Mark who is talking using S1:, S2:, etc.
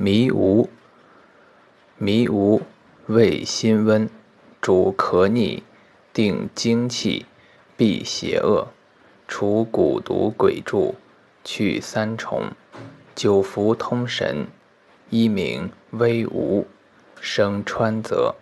S1: 迷吴，迷吴味辛温，主咳逆，定精气，避邪恶，除蛊毒鬼蛀，去三重，久服通神，一名威吴，生川泽。